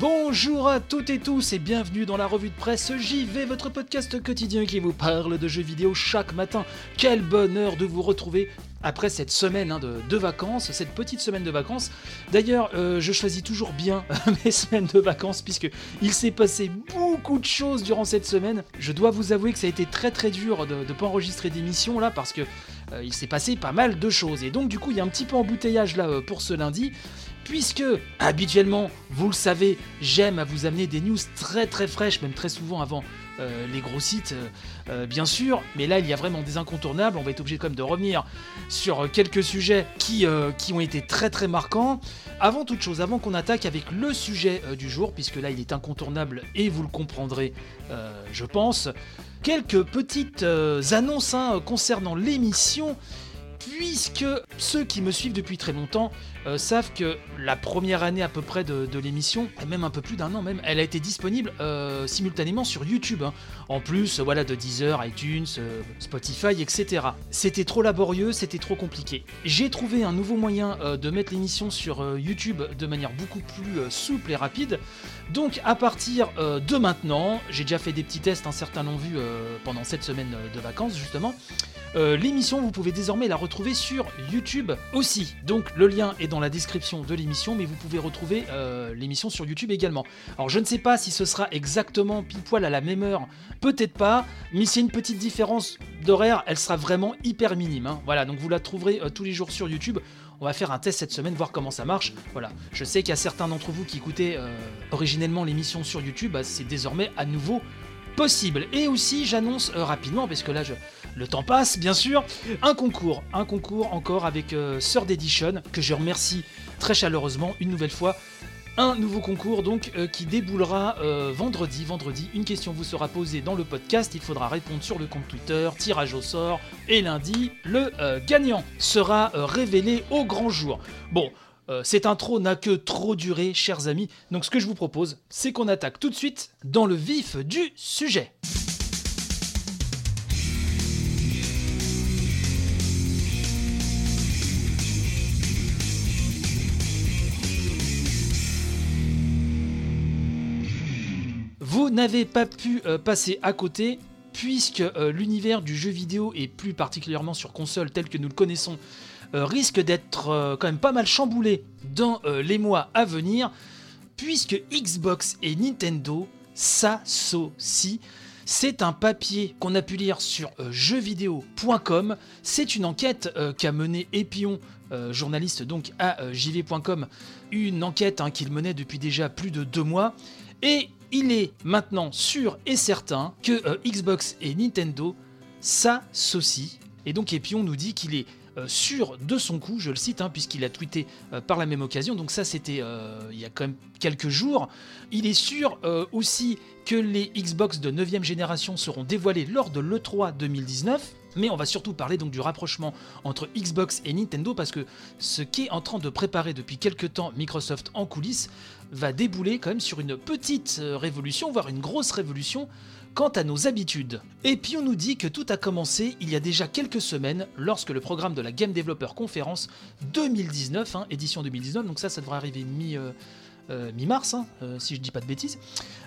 Bonjour à toutes et tous et bienvenue dans la revue de presse JV, votre podcast quotidien qui vous parle de jeux vidéo chaque matin. Quel bonheur de vous retrouver après cette semaine hein, de, vacances, cette petite semaine de vacances. D'ailleurs, euh, je choisis toujours bien mes semaines de vacances puisque il s'est passé beaucoup de choses durant cette semaine. Je dois vous avouer que ça a été très très dur de ne pas enregistrer d'émission là parce que euh, il s'est passé pas mal de choses et donc du coup il y a un petit peu embouteillage là euh, pour ce lundi puisque habituellement, vous le savez, j'aime à vous amener des news très très fraîches, même très souvent avant euh, les gros sites, euh, euh, bien sûr. Mais là, il y a vraiment des incontournables. On va être obligé quand même de revenir sur quelques sujets qui, ont été très très marquants. Avant toute chose, avant qu'on attaque avec le sujet du jour, puisque là, il est incontournable et vous le comprendrez, je pense. Quelques petites annonces hein, concernant l'émission puisque ceux qui me suivent depuis très longtemps euh, savent que la première année à peu près de, l'émission, même un peu plus d'un an même, elle a été disponible euh, simultanément sur YouTube. hein. En plus, voilà, de Deezer, iTunes, euh, Spotify, etc. C'était trop laborieux, c'était trop compliqué. J'ai trouvé un nouveau moyen de mettre l'émission sur YouTube de manière beaucoup plus souple et rapide. Donc à partir de maintenant, j'ai déjà fait des petits tests, certains l'ont vu pendant cette semaine de vacances justement. Euh, l'émission, vous pouvez désormais la retrouver sur YouTube aussi. Donc le lien est dans la description de l'émission, mais vous pouvez retrouver euh, l'émission sur YouTube également. Alors je ne sais pas si ce sera exactement pile poil à la même heure, peut-être pas, mais s'il y une petite différence d'horaire, elle sera vraiment hyper minime. hein. Voilà, donc vous la trouverez euh, tous les jours sur YouTube. On va faire un test cette semaine, voir comment ça marche. Voilà, je sais qu'il y a certains d'entre vous qui écoutaient originellement l'émission sur YouTube, bah, c'est désormais à nouveau possible. Et aussi, j'annonce euh, rapidement, parce que là, le temps passe, bien sûr, un concours. Un concours encore avec euh, Third Edition, que je remercie très chaleureusement une nouvelle fois. Un nouveau concours donc euh, qui déboulera euh, vendredi. Vendredi, une question vous sera posée dans le podcast. Il faudra répondre sur le compte Twitter, tirage au sort. Et lundi, le gagnant sera révélé au grand jour. Bon, euh, cette intro n'a que trop duré, chers amis. Donc ce que je vous propose, c'est qu'on attaque tout de suite dans le vif du sujet. Vous n'avez pas pu euh, passer à côté puisque euh, l'univers du jeu vidéo et plus particulièrement sur console tel que nous le connaissons risque d'être euh, quand même pas mal chamboulé dans euh, les mois à venir puisque Xbox et Nintendo s'associent. C'est un papier qu'on a pu lire sur euh, jeuxvideo.com. C'est une enquête euh, qu'a menée Epion, euh, journaliste donc à euh, jv.com. Une enquête hein, qu'il menait depuis déjà plus de deux mois. Et il est maintenant sûr et certain que euh, Xbox et Nintendo s'associent. Et donc Epion nous dit qu'il est euh, sûr de son coup, je le cite, hein, puisqu'il a tweeté euh, par la même occasion, donc ça c'était euh, il y a quand même quelques jours. Il est sûr euh, aussi que les Xbox de 9ème génération seront dévoilés lors de l'E3 2019. Mais on va surtout parler donc du rapprochement entre Xbox et Nintendo parce que ce qu'est en train de préparer depuis quelques temps Microsoft en coulisses va débouler quand même sur une petite euh, révolution, voire une grosse révolution quant à nos habitudes. Et nous dit que tout a commencé il y a déjà quelques semaines lorsque le programme de la Game Developer Conference 2019, hein, édition 2019, donc ça ça devrait arriver euh, euh, mi-mars, hein, euh, si je dis pas de bêtises.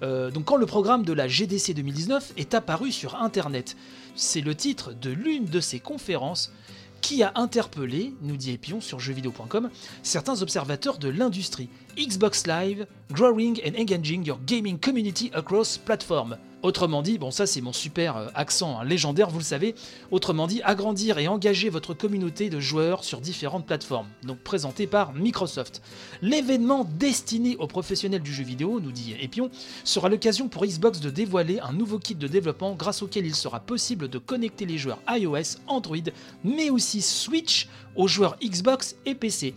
Donc quand le programme de la GDC 2019 est apparu sur Internet, c'est le titre de l'une de ces conférences qui a interpellé, nous dit Epion sur jeuxvideo.com, certains observateurs de l'industrie. Xbox Live, growing and engaging your gaming community across platform. Autrement dit, bon ça c'est mon super euh, accent hein, légendaire, vous le savez, autrement dit, agrandir et engager votre communauté de joueurs sur différentes plateformes, donc présenté par Microsoft. L'événement destiné aux professionnels du jeu vidéo, nous dit Epion, sera l'occasion pour Xbox de dévoiler un nouveau kit de développement grâce auquel il sera possible de connecter les joueurs iOS, Android, mais aussi Switch aux joueurs Xbox et PC.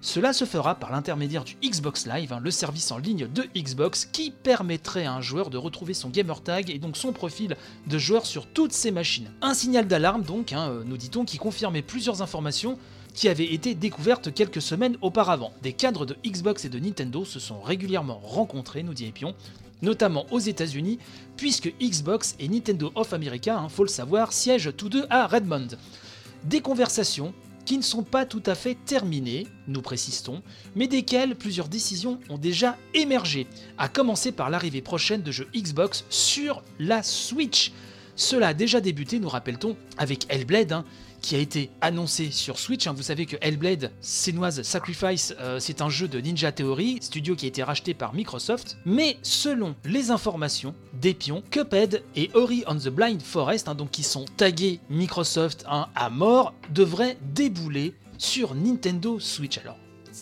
Cela se fera par l'intermédiaire du Xbox Live, hein, le service en ligne de Xbox qui permettrait à un joueur de retrouver son gamer tag et donc son profil de joueur sur toutes ses machines. Un signal d'alarme donc, hein, euh, nous dit-on, qui confirmait plusieurs informations qui avaient été découvertes quelques semaines auparavant. Des cadres de Xbox et de Nintendo se sont régulièrement rencontrés, nous dit Epion, notamment aux États-Unis, puisque Xbox et Nintendo of America, hein, faut le savoir, siègent tous deux à Redmond. Des conversations qui ne sont pas tout à fait terminées, nous précisons, mais desquelles plusieurs décisions ont déjà émergé, à commencer par l'arrivée prochaine de jeux Xbox sur la Switch. Cela a déjà débuté, nous rappelle-t-on, avec Hellblade, hein, qui a été annoncé sur Switch. hein. Vous savez que Hellblade, Senua's Sacrifice, euh, c'est un jeu de Ninja Theory, studio qui a été racheté par Microsoft. Mais selon les informations d'Epion, Cuphead et Ori on the Blind Forest, hein, donc qui sont tagués Microsoft à mort, devraient débouler sur Nintendo Switch. Alors,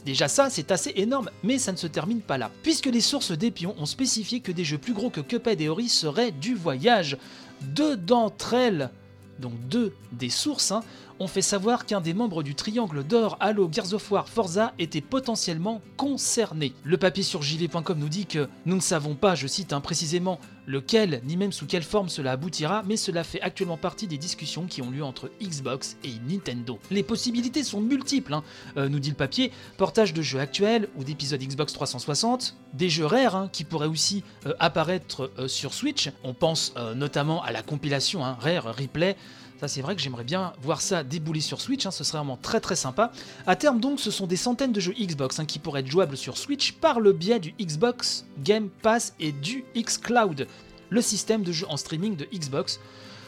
Déjà ça, c'est assez énorme, mais ça ne se termine pas là. Puisque les sources d'Epion ont spécifié que des jeux plus gros que Cuphead et Ori seraient du voyage. Deux d'entre elles donc deux des sources, hein, ont fait savoir qu'un des membres du Triangle d'Or Halo Gears of War Forza était potentiellement concerné. Le papier sur jv.com nous dit que nous ne savons pas, je cite hein, précisément, lequel ni même sous quelle forme cela aboutira, mais cela fait actuellement partie des discussions qui ont lieu entre Xbox et Nintendo. Les possibilités sont multiples, hein, euh, nous dit le papier, portage de jeux actuels ou d'épisodes Xbox 360, des jeux rares hein, qui pourraient aussi euh, apparaître euh, sur Switch, on pense notamment à la compilation Rare Replay, ça, c'est vrai que j'aimerais bien voir ça débouler sur Switch, hein, ce serait vraiment très très sympa. À terme, donc, ce sont des centaines de jeux Xbox hein, qui pourraient être jouables sur Switch par le biais du Xbox Game Pass et du xCloud, le système de jeu en streaming de Xbox.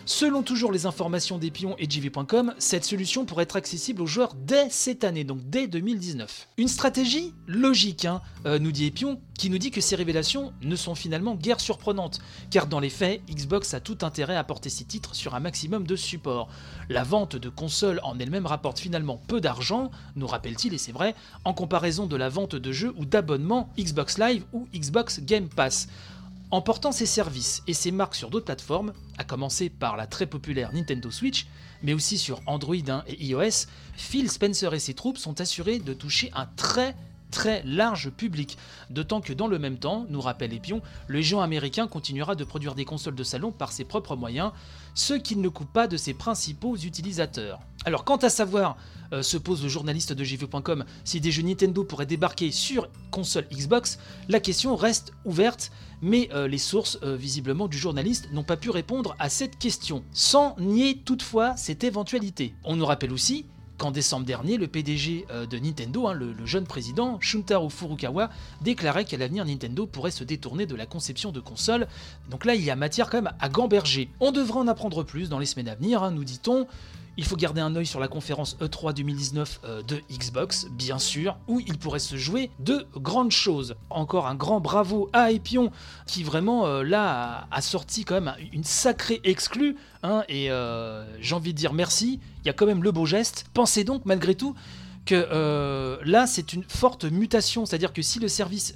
Selon toujours les informations d'Epion et JV.com, cette solution pourrait être accessible aux joueurs dès cette année, donc dès 2019. Une stratégie logique, hein, euh, nous dit Epion, qui nous dit que ces révélations ne sont finalement guère surprenantes, car dans les faits, Xbox a tout intérêt à porter ses titres sur un maximum de supports. La vente de consoles en elle-même rapporte finalement peu d'argent, nous rappelle-t-il, et c'est vrai, en comparaison de la vente de jeux ou d'abonnements Xbox Live ou Xbox Game Pass. En portant ses services et ses marques sur d'autres plateformes, à commencer par la très populaire Nintendo Switch, mais aussi sur Android et iOS, Phil Spencer et ses troupes sont assurés de toucher un très très large public. D'autant que dans le même temps, nous rappelle Epion, le géant américain continuera de produire des consoles de salon par ses propres moyens, ce qui ne coupe pas de ses principaux utilisateurs. Alors quant à savoir, euh, se pose le journaliste de JV.com, si des jeux Nintendo pourraient débarquer sur console Xbox, la question reste ouverte, mais euh, les sources euh, visiblement du journaliste n'ont pas pu répondre à cette question, sans nier toutefois cette éventualité. On nous rappelle aussi qu'en décembre dernier, le PDG euh, de Nintendo, hein, le, jeune président, Shuntaro Furukawa, déclarait qu'à l'avenir Nintendo pourrait se détourner de la conception de consoles. Donc là, il y a matière quand même à gamberger. On devra en apprendre plus dans les semaines à venir, hein, nous dit-on. Il faut garder un œil sur la conférence E E3 2019 euh, de Xbox, bien sûr, où il pourrait se jouer de grandes choses. Encore un grand bravo à Epion, qui vraiment euh, là a, a sorti quand même une sacrée exclue, hein, et euh, j'ai envie de dire merci, il y a quand même le beau geste. Pensez donc malgré tout que euh, là c'est une forte mutation, c'est-à-dire que si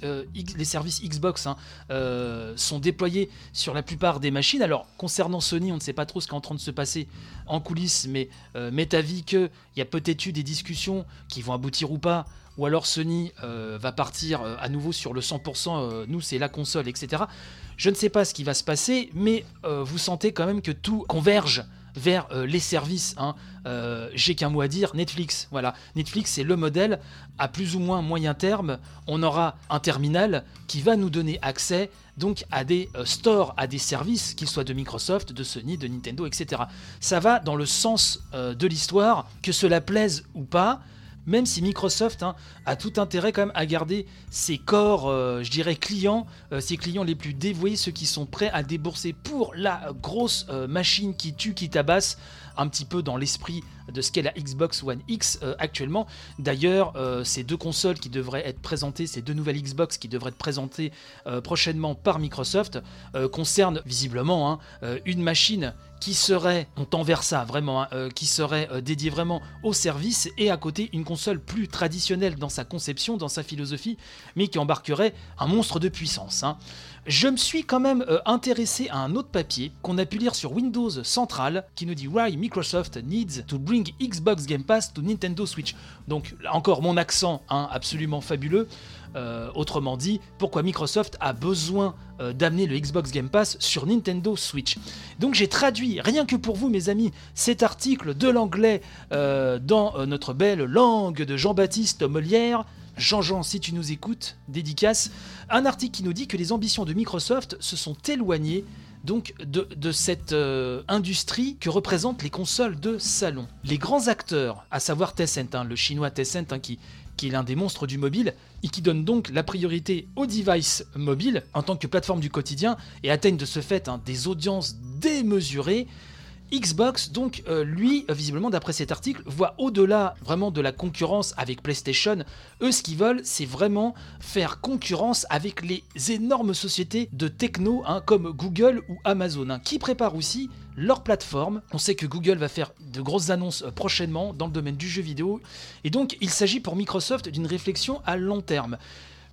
euh, les services Xbox hein, euh, sont déployés sur la plupart des machines, alors concernant Sony, on ne sait pas trop ce qui est en train de se passer en coulisses, mais euh, m'est avis qu'il y a peut-être eu des discussions qui vont aboutir ou pas, ou alors Sony va partir à nouveau sur le 100%, euh, nous c'est la console, etc. Je ne sais pas ce qui va se passer, mais vous sentez quand même que tout converge vers euh, les services. hein. Euh, J'ai qu'un mot à dire, Netflix. Voilà, Netflix c'est le modèle. À plus ou moins moyen terme, on aura un terminal qui va nous donner accès donc à des euh, stores, à des services, qu'ils soient de Microsoft, de Sony, de Nintendo, etc. Ça va dans le sens de l'histoire, que cela plaise ou pas. Même si Microsoft hein, a tout intérêt quand même à garder ses corps, euh, je dirais clients, euh, ses clients les plus dévoués, ceux qui sont prêts à débourser pour la grosse euh, machine qui tue, qui tabasse, un petit peu dans l'esprit de ce qu'est la Xbox One X euh, actuellement. D'ailleurs, euh, ces deux consoles qui devraient être présentées, ces deux nouvelles Xbox qui devraient être présentées euh, prochainement par Microsoft, concernent visiblement hein, une machine qui serait, on tend vers ça vraiment, hein, qui serait euh, dédiée vraiment au service et à côté une console plus traditionnelle dans sa conception, dans sa philosophie, mais qui embarquerait un monstre de puissance. hein. Je me suis quand même intéressé à un autre papier qu'on a pu lire sur Windows Central qui nous dit Why Microsoft needs to bring Xbox Game Pass to Nintendo Switch. Donc là encore mon accent hein, absolument fabuleux. Euh, autrement dit, pourquoi Microsoft a besoin euh, d'amener le Xbox Game Pass sur Nintendo Switch? Donc j'ai traduit, rien que pour vous mes amis, cet article de l'anglais euh, dans notre belle langue de Jean-Baptiste Molière. Jean-Jean, si tu nous écoutes, dédicace, un article qui nous dit que les ambitions de Microsoft se sont éloignées donc de, cette industrie que représentent les consoles de salon. Les grands acteurs, à savoir Tencent, hein, le chinois Tencent hein, qui, qui est l'un des monstres du mobile, et qui donne donc la priorité aux devices mobiles en tant que plateforme du quotidien, et atteignent de ce fait hein, des audiences démesurées. Xbox, donc, euh, lui, visiblement, d'après cet article, voit au-delà vraiment de la concurrence avec PlayStation. Eux, ce qu'ils veulent, c'est vraiment faire concurrence avec les énormes sociétés de techno, hein, comme Google ou Amazon, hein, qui préparent aussi leur plateforme. On sait que Google va faire de grosses annonces euh, prochainement dans le domaine du jeu vidéo. Et donc, il s'agit pour Microsoft d'une réflexion à long terme.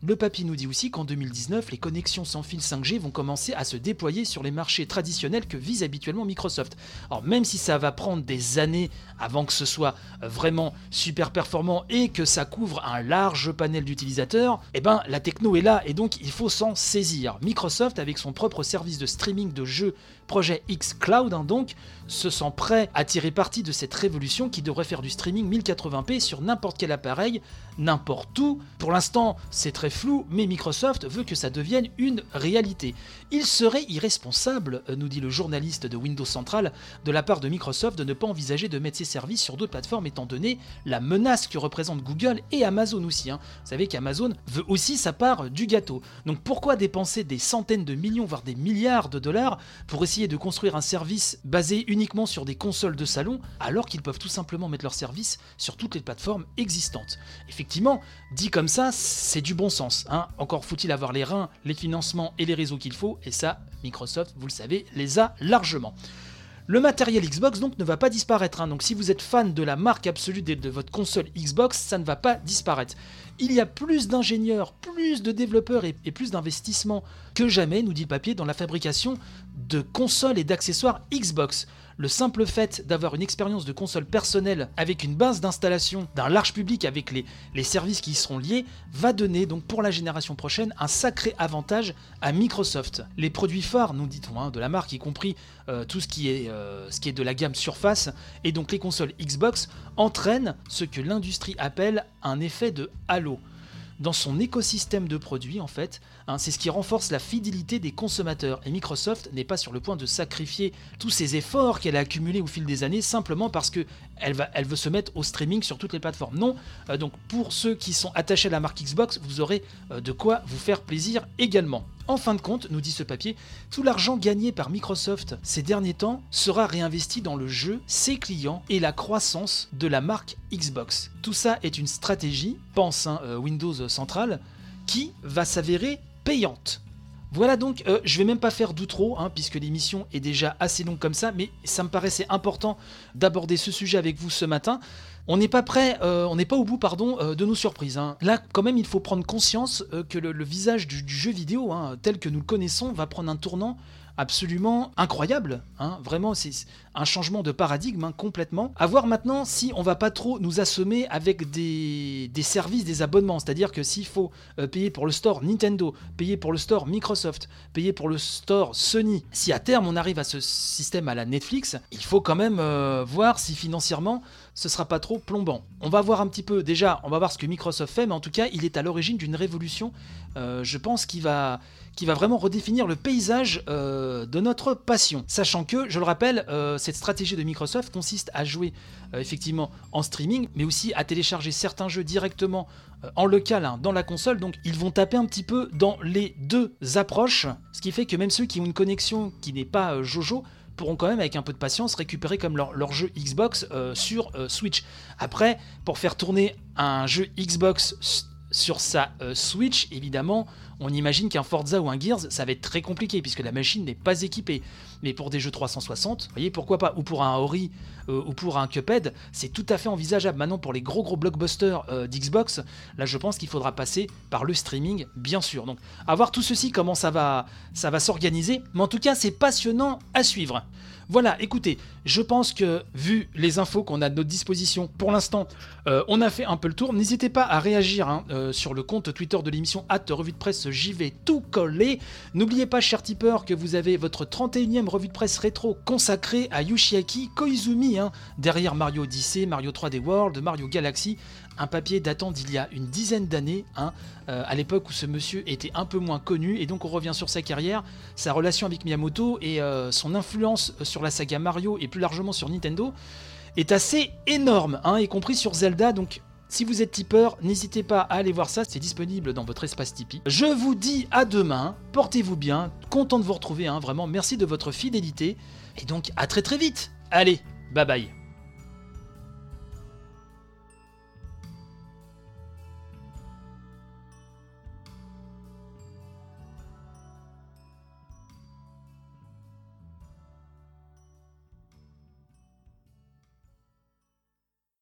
Le papier nous dit aussi qu'en 2019, les connexions sans fil 5G vont commencer à se déployer sur les marchés traditionnels que vise habituellement Microsoft. Alors même si ça va prendre des années avant que ce soit euh, vraiment super performant et que ça couvre un large panel d'utilisateurs, eh ben la techno est là et donc il faut s'en saisir. Microsoft avec son propre service de streaming de jeux Projet X Cloud hein, donc se sent prêt à tirer parti de cette révolution qui devrait faire du streaming 1080p sur n'importe quel appareil, n'importe où. Pour l'instant, c'est très flou, mais Microsoft veut que ça devienne une réalité. Il serait irresponsable, euh, nous dit le journaliste de Windows Central, de la part de Microsoft de ne pas envisager de mettre ses services sur d'autres plateformes étant donné la menace que représentent Google et Amazon aussi. Hein. Vous savez qu'Amazon veut aussi sa part du gâteau. Donc pourquoi dépenser des centaines de millions, voire des milliards de dollars pour essayer de construire un service basé uniquement sur des consoles de salon alors qu'ils peuvent tout simplement mettre leur service sur toutes les plateformes existantes Effectivement, dit comme ça, c'est du bon sens. Hein. Encore faut-il avoir les reins, les financements et les réseaux qu'il faut, et ça, Microsoft, vous le savez, les a largement. Le matériel Xbox donc ne va pas disparaître. Hein. Donc si vous êtes fan de la marque absolue de, votre console Xbox, ça ne va pas disparaître. Il y a plus d'ingénieurs, plus de développeurs et, et plus d'investissements que jamais, nous dit le papier, dans la fabrication de consoles et d'accessoires Xbox. Le simple fait d'avoir une expérience de console personnelle avec une base d'installation d'un large public avec les, services qui y seront liés va donner donc pour la génération prochaine un sacré avantage à Microsoft. Les produits phares, nous dit-on, hein, de la marque, y compris euh, tout euh, ce qui est de la gamme Surface et donc les consoles Xbox, entraînent ce que l'industrie appelle un effet de halo dans son écosystème de produits en fait. Hein, c'est ce qui renforce la fidélité des consommateurs. Et Microsoft n'est pas sur le point de sacrifier tous ces efforts qu'elle a accumulés au fil des années simplement parce que elle veut se mettre au streaming sur toutes les plateformes. Non, euh, donc pour ceux qui sont attachés à la marque Xbox, vous aurez euh, de quoi vous faire plaisir également. En fin de compte, nous dit ce papier, tout l'argent gagné par Microsoft ces derniers temps sera réinvesti dans le jeu, ses clients et la croissance de la marque Xbox. Tout ça est une stratégie, pense hein, euh, Windows Central, qui va s'avérer payante. Voilà donc, euh, je vais même pas faire d'outro, hein, puisque l'émission est déjà assez longue comme ça, mais ça me paraissait important d'aborder ce sujet avec vous ce matin. On n'est pas prêt, euh, on n'est pas au bout, pardon, euh, de nos surprises. Hein. Là, quand même, il faut prendre conscience que le, visage du, jeu vidéo, hein, tel que nous le connaissons, va prendre un tournant absolument incroyable. Hein. Vraiment, c'est un changement de paradigme complètement. À voir maintenant si on va pas trop nous assommer avec des, services, des abonnements. C'est-à-dire que s'il faut euh, payer pour le store Nintendo, payer pour le store Microsoft, payer pour le store Sony, si à terme on arrive à ce système à la Netflix, il faut quand même euh, voir si financièrement ce sera pas trop plombant. On va voir un petit peu, déjà, on va voir ce que Microsoft fait, mais en tout cas, il est à l'origine d'une révolution, euh, je pense, qui va, qui va vraiment redéfinir le paysage de notre passion. Sachant que, je le rappelle, cette stratégie de Microsoft consiste à jouer euh, effectivement en streaming, mais aussi à télécharger certains jeux directement euh, en local hein, dans la console. Donc ils vont taper un petit peu dans les deux approches, ce qui fait que même ceux qui ont une connexion qui n'est pas euh, Jojo pourront quand même avec un peu de patience récupérer comme leur, jeu Xbox sur Switch. Après, pour faire tourner un jeu Xbox sur sa Switch, évidemment, on imagine qu'un Forza ou un Gears, ça va être très compliqué puisque la machine n'est pas équipée. Mais pour des jeux 360, vous voyez, pourquoi pas Ou pour un Ori euh, ou pour un Cuphead, c'est tout à fait envisageable. Maintenant, pour les gros gros blockbusters euh, d'Xbox, là, je pense qu'il faudra passer par le streaming, bien sûr. Donc, à voir tout ceci, comment ça va, ça va s'organiser. Mais en tout cas, c'est passionnant à suivre. Voilà, écoutez, je pense que vu les infos qu'on a à notre disposition pour l'instant, euh, on a fait un peu le tour. N'hésitez pas à réagir hein, euh, sur le compte Twitter de l'émission at revue de presse j'y vais tout coller. N'oubliez pas, cher tipeur, que vous avez votre 31e revue de presse rétro consacrée à Yoshiaki Koizumi, hein, derrière Mario Odyssey, Mario 3D World, Mario Galaxy, un papier datant d'il y a une dizaine d'années, hein, euh, à l'époque où ce monsieur était un peu moins connu, et donc on revient sur sa carrière, sa relation avec Miyamoto et euh, son influence sur la saga Mario et plus largement sur Nintendo est assez énorme, hein, y compris sur Zelda, donc si vous êtes tipeur, n'hésitez pas à aller voir ça, c'est disponible dans votre espace Tipeee. Je vous dis à demain, portez-vous bien, content de vous retrouver, hein, vraiment, merci de votre fidélité, et donc à très très vite. Allez, bye bye.